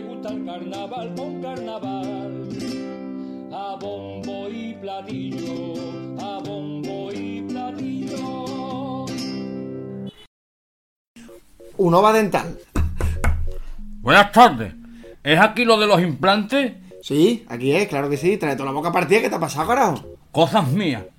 le gusta el carnaval con carnaval. A bombo y platillo, a bombo y platillo. Unova Dental. Buenas tardes. ¿Es aquí lo de los implantes? Sí, aquí es, claro que sí. Trae toda la boca partida. ¿Qué te ha pasado, carajo? Cosas mías.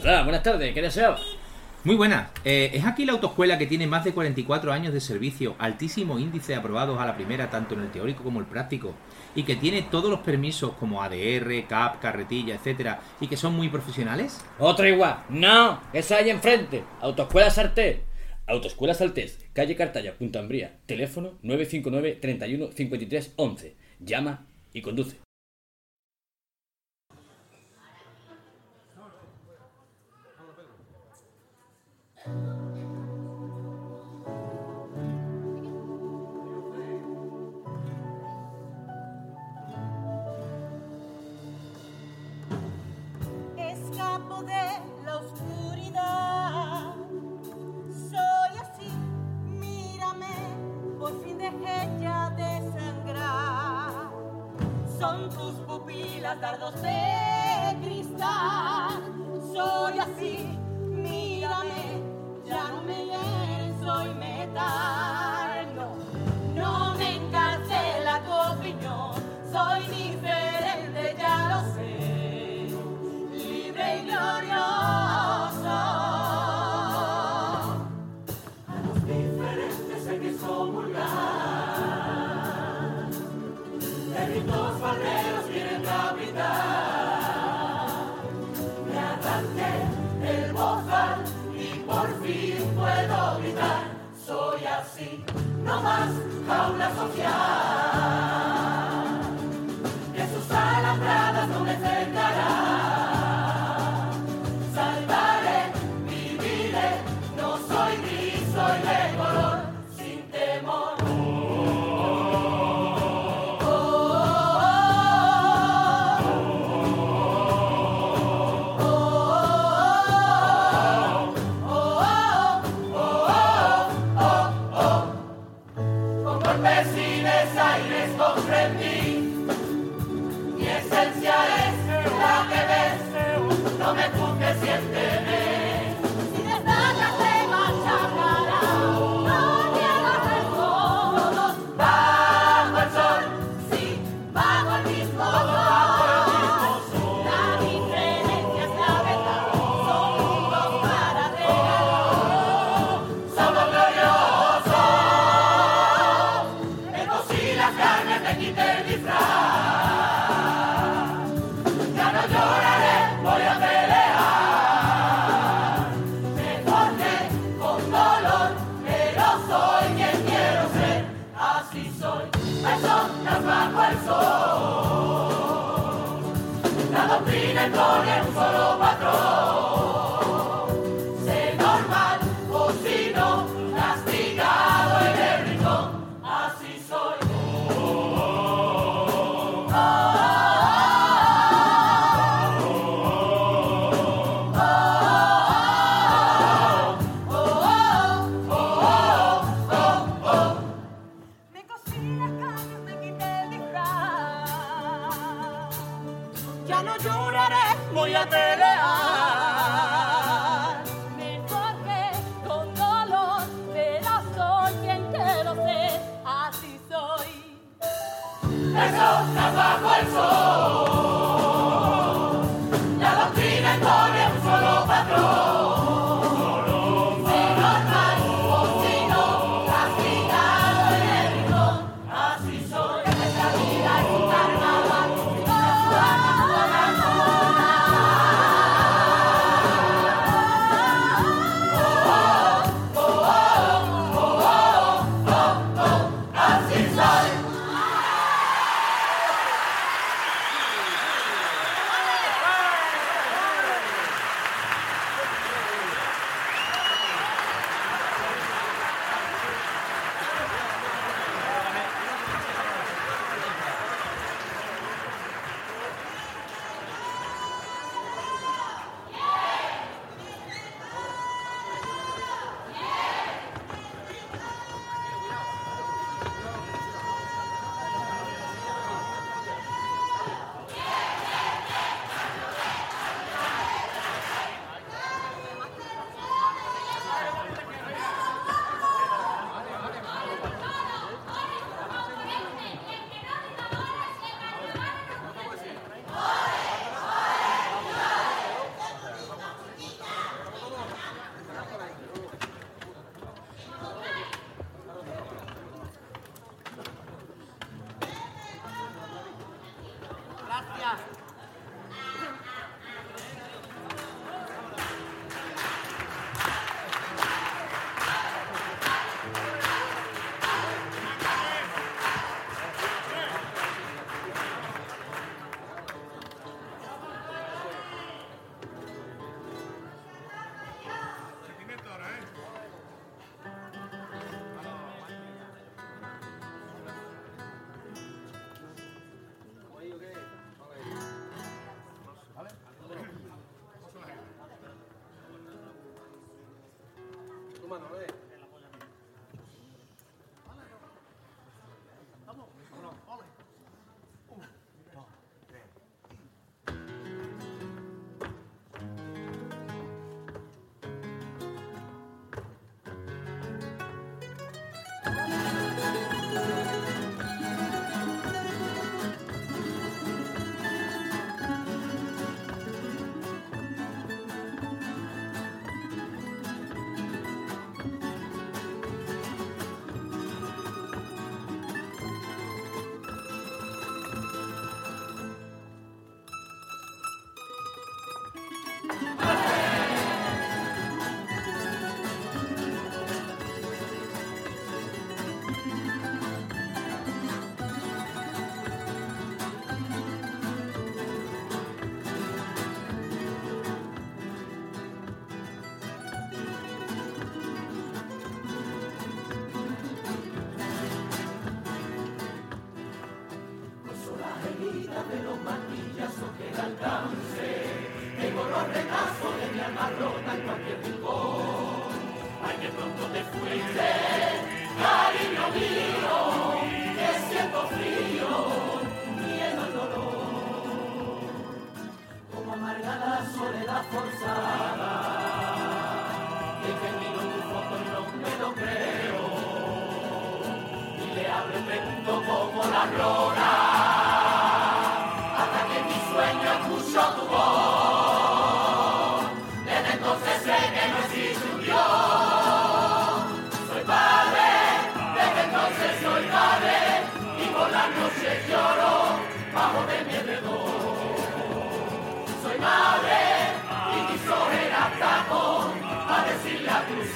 Hola, buenas tardes, ¿qué deseaba? Muy buena. Eh, es aquí la autoescuela que tiene más de 44 años de servicio, altísimo índice de aprobados a la primera, tanto en el teórico como el práctico, y que tiene todos los permisos como ADR, CAP, carretilla, etcétera, y que son muy profesionales. Otra igual. No, esa hay enfrente. Autoescuela Sartés. Autoescuela Saltés, calle Cartaya, Punta Ambría. Teléfono 959 31 53 11. Llama y conduce. Escapo de la oscuridad. Soy así, mírame, por fin dejé ya de sangrar. Son tus pupilas dardos de cristal. Soy así, soy más jaula carnes te lloraré, voy a pelear. Mejor que con dolor, pero soy quien quiero ser. Así soy. Personas bajo el sol. herida de los martillazos que da alcance. Tengo los retazos de mi alma rota en cualquier rincón. Ay, que pronto te fuiste, cariño mío, que siento frío, miedo al dolor. Como amarga la soledad forzada, que termino tu foto y no me lo creo. Y le hablo y pregunto como la lora.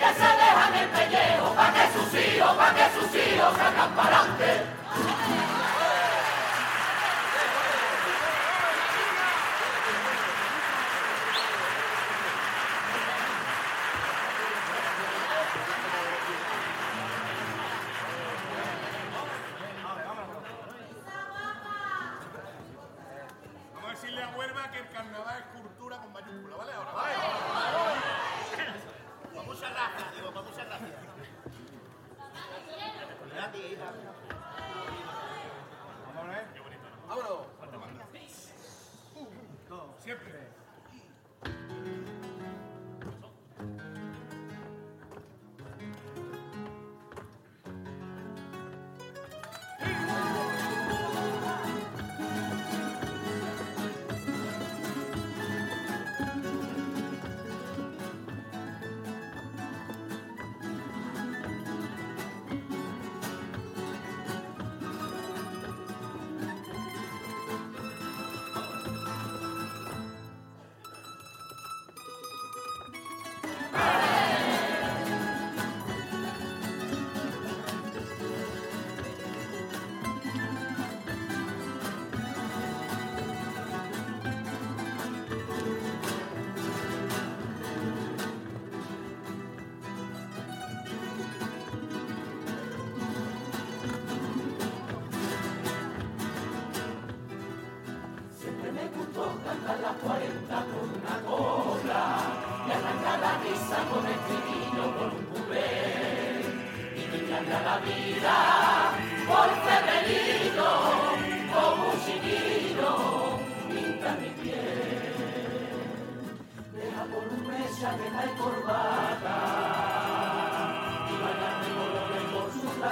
que se dejan el pellejo pa' que sus hijos, pa' que sus hijos salgan para adelante. Vamos a decirle a Huelva que el carnaval es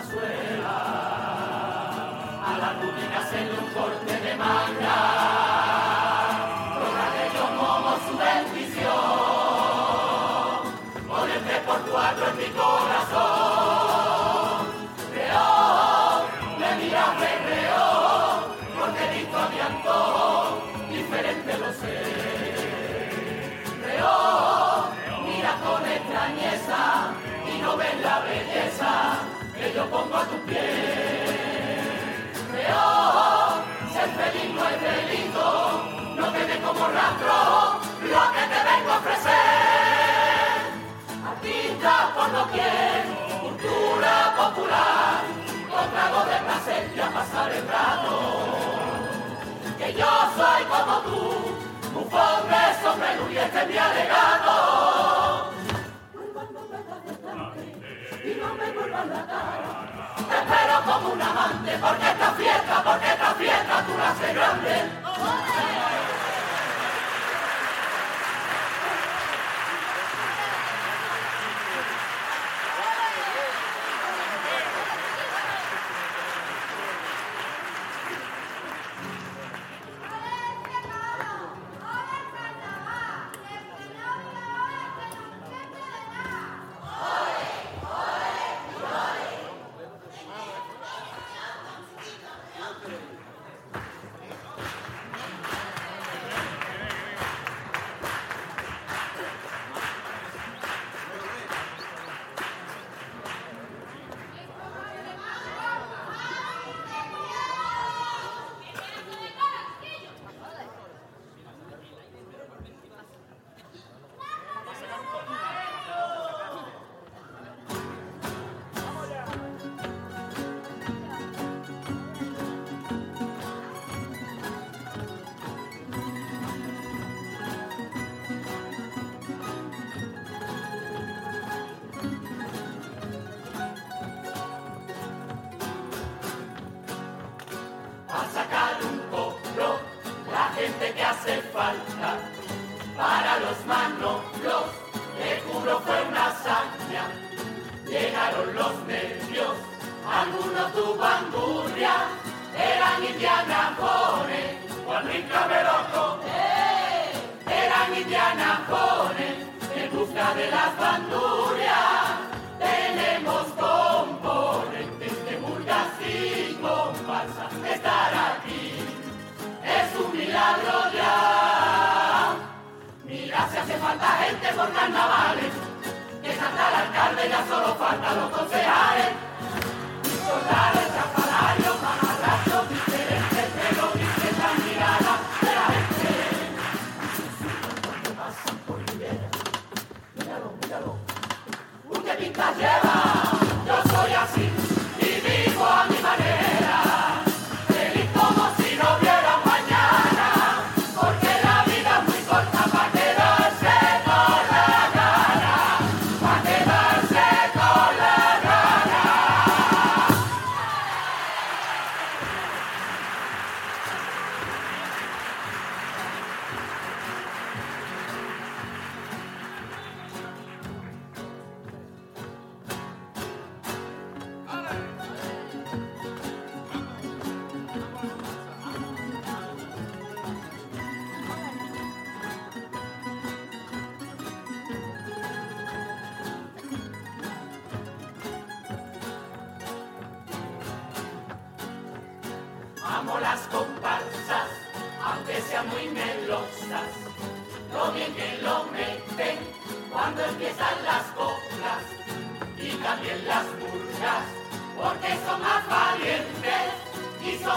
A la se en un corte de manga. peor, ser feliz no es feliz no te dé como rastro lo que te vengo a ofrecer a ti ya por lo quiero cultura popular con trago de placer y a pasar el rato que yo soy como tú, tu pobre sombrero y este me ha regalado espero como un amante, porque esta fiesta, porque esta fiesta tú la haces grande. de las bandurias tenemos componentes de burgas y comparsas. Estar aquí es un milagro ya. Mira si hace falta gente por carnavales, que cantar al alcalde ya solo falta los concejales. em casa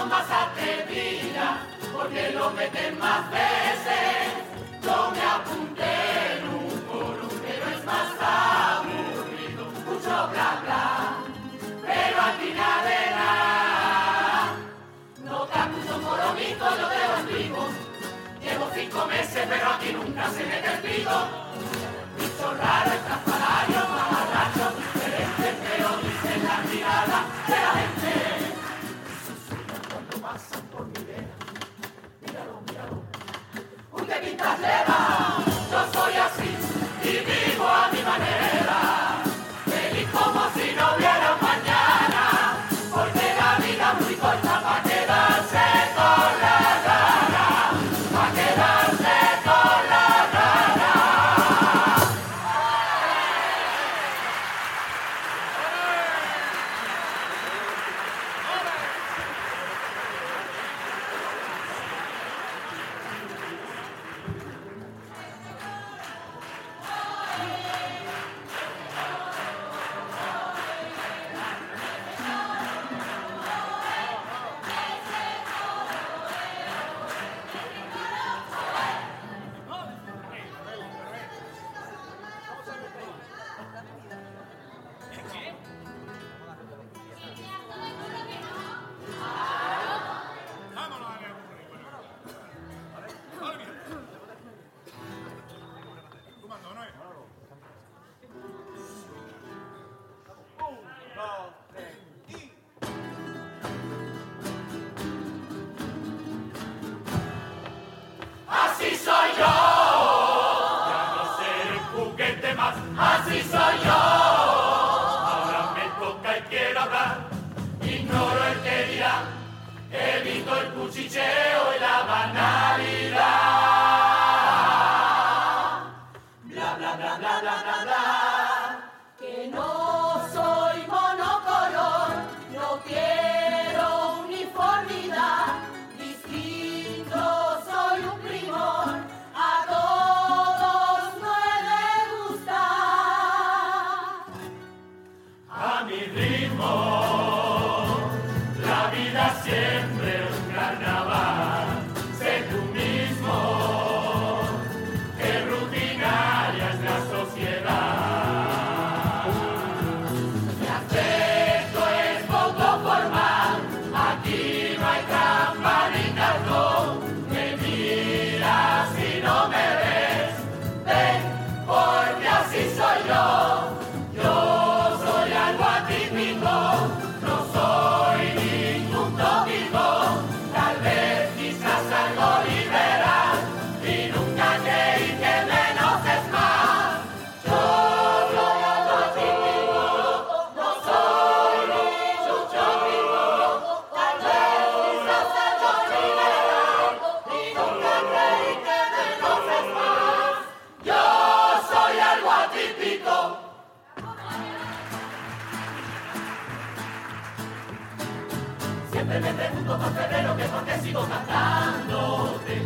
más atrevidas, porque lo meten más veces. Yo me apunté en un foro, pero es más aburrido, mucho bla bla, pero al final de nada. No te acuso poromito, yo te lo explico. Llevo cinco meses, pero aquí nunca se me despido. Bicho raro, estrafalario, mamarracho, diferente, pero dice la mirada. Tem Zero! Siempre me pregunto por febrero que por qué sigo cantándote.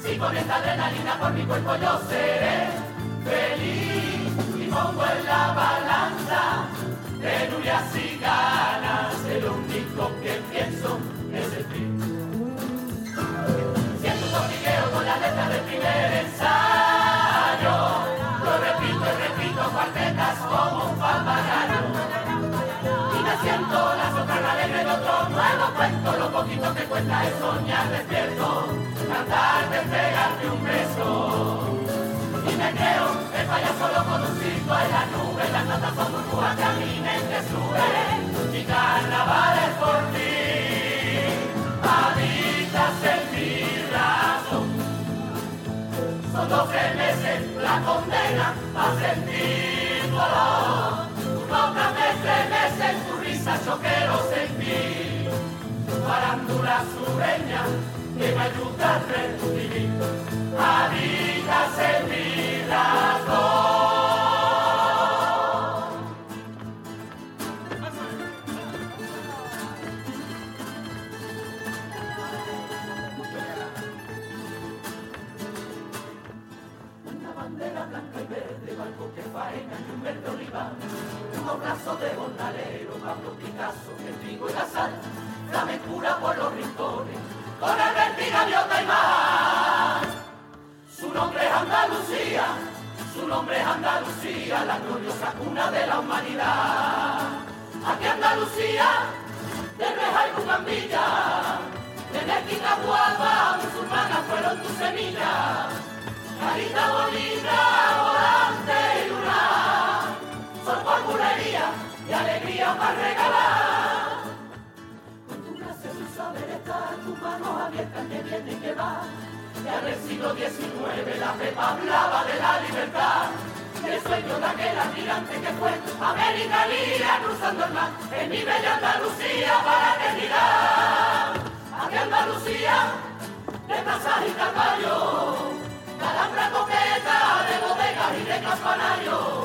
Si con esta adrenalina por mi cuerpo yo seré feliz y pongo en la balanza penurias y ganas. El único que pienso es el fin. Siento un tortigueo con la letra del primer ensayo. Lo repito y repito cuartetas como un papagayo. Y me siento la soprano alegre de otro nuevo cuento. Lo poquito que cuesta es soñar despierto, cantarte, pegarte un beso. Y me creo el payaso de un circo en la nube. Las notas son burbujas que a mi mente suben. Mi carnaval es por ti, habitas en mi razón. Son doce meses la condena a sentir en risa yo quiero sentir. Farándula sureña que me ayuda a revivir. Habitas en mi razón. Que faena y verde olivar. Unos brazos de bonalero, Pablo Picasso, el trigo y la sal. Flamencura por los rincones, con el verde gaviota y mar. Su nombre es Andalucía, su nombre es Andalucía, la gloriosa cuna de la humanidad. Aquí Andalucía, de Reja y Bucambilla, de Nética Guapa, musulmanas fueron tus semillas. Carita bonita, volante bulería y alegría para regalar. Con tu gracia tu saber estar, tus manos abiertas que viene y que va. Ya del siglo XIX la pepa hablaba de la libertad. Y el sueño de aquel almirante que fue América Libre cruzando el mar en mi bella Andalucía para eternidad. Aquí Andalucía, de plazas y calvario, Calambra coqueta de bodegas y de campanarios,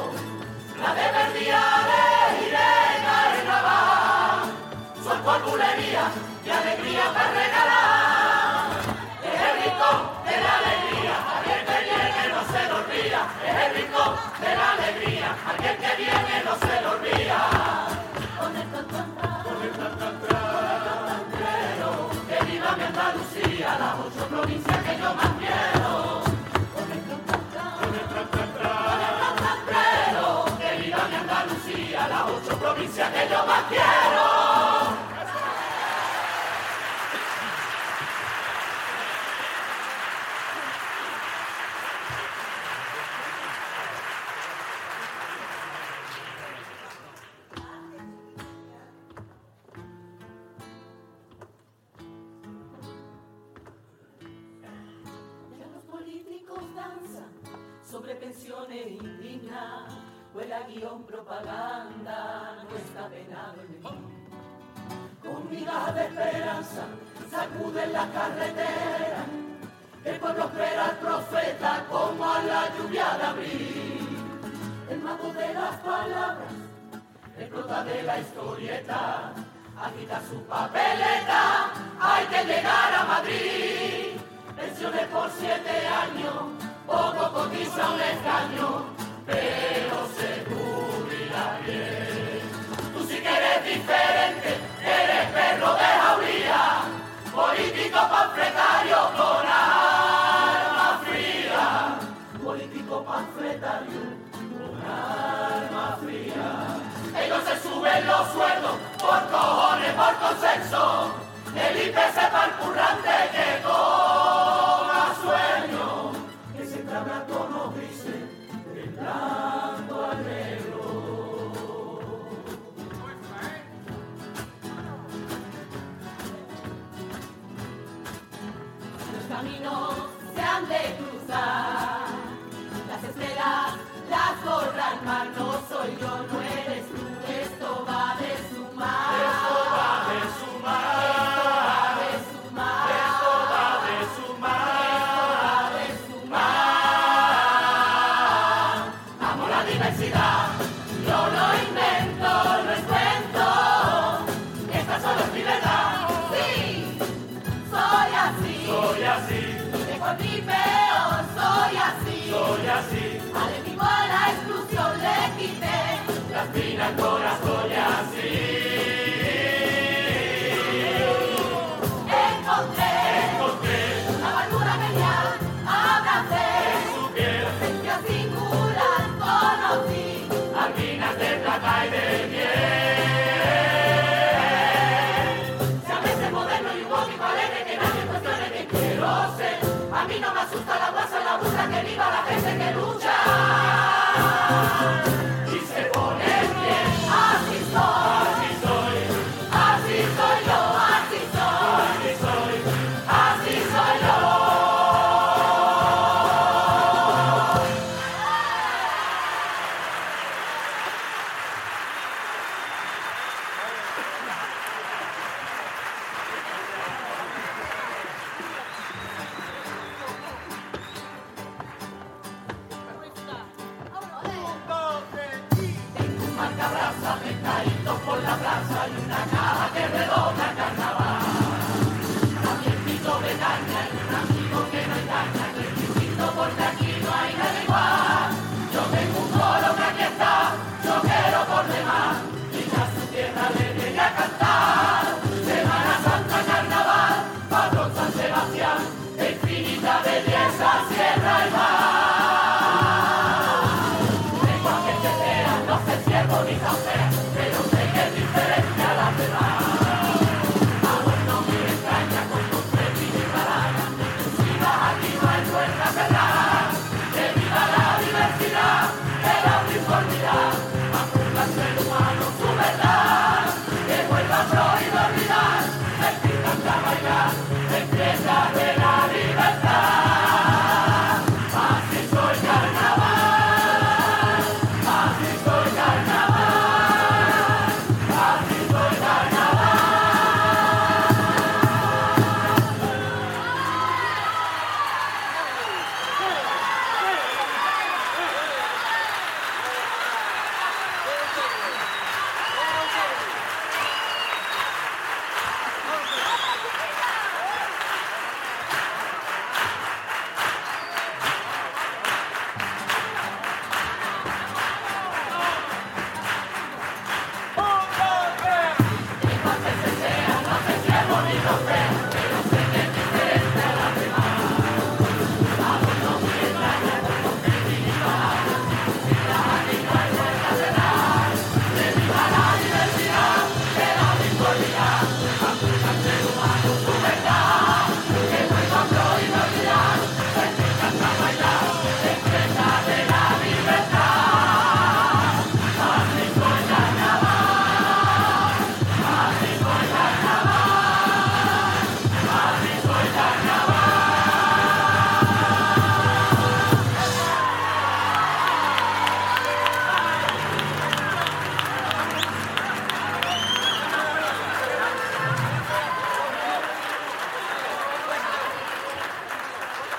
de Verdiales y de Carnaval, son por bulería y alegría para regalar. Guion propaganda, no está penado el. Con migajas de esperanza, Sacuden la carretera, el pueblo espera al profeta como a la lluvia de abril. El mago de las palabras, el prota de la historieta, agita su papeleta, hay que llegar a Madrid. Pensiones por siete años, poco cotiza un escaño, pero se eres perro de jauría, político panfletario con arma fría. Político panfletario con arma fría. Ellos se suben los sueldos por cojones, por consenso.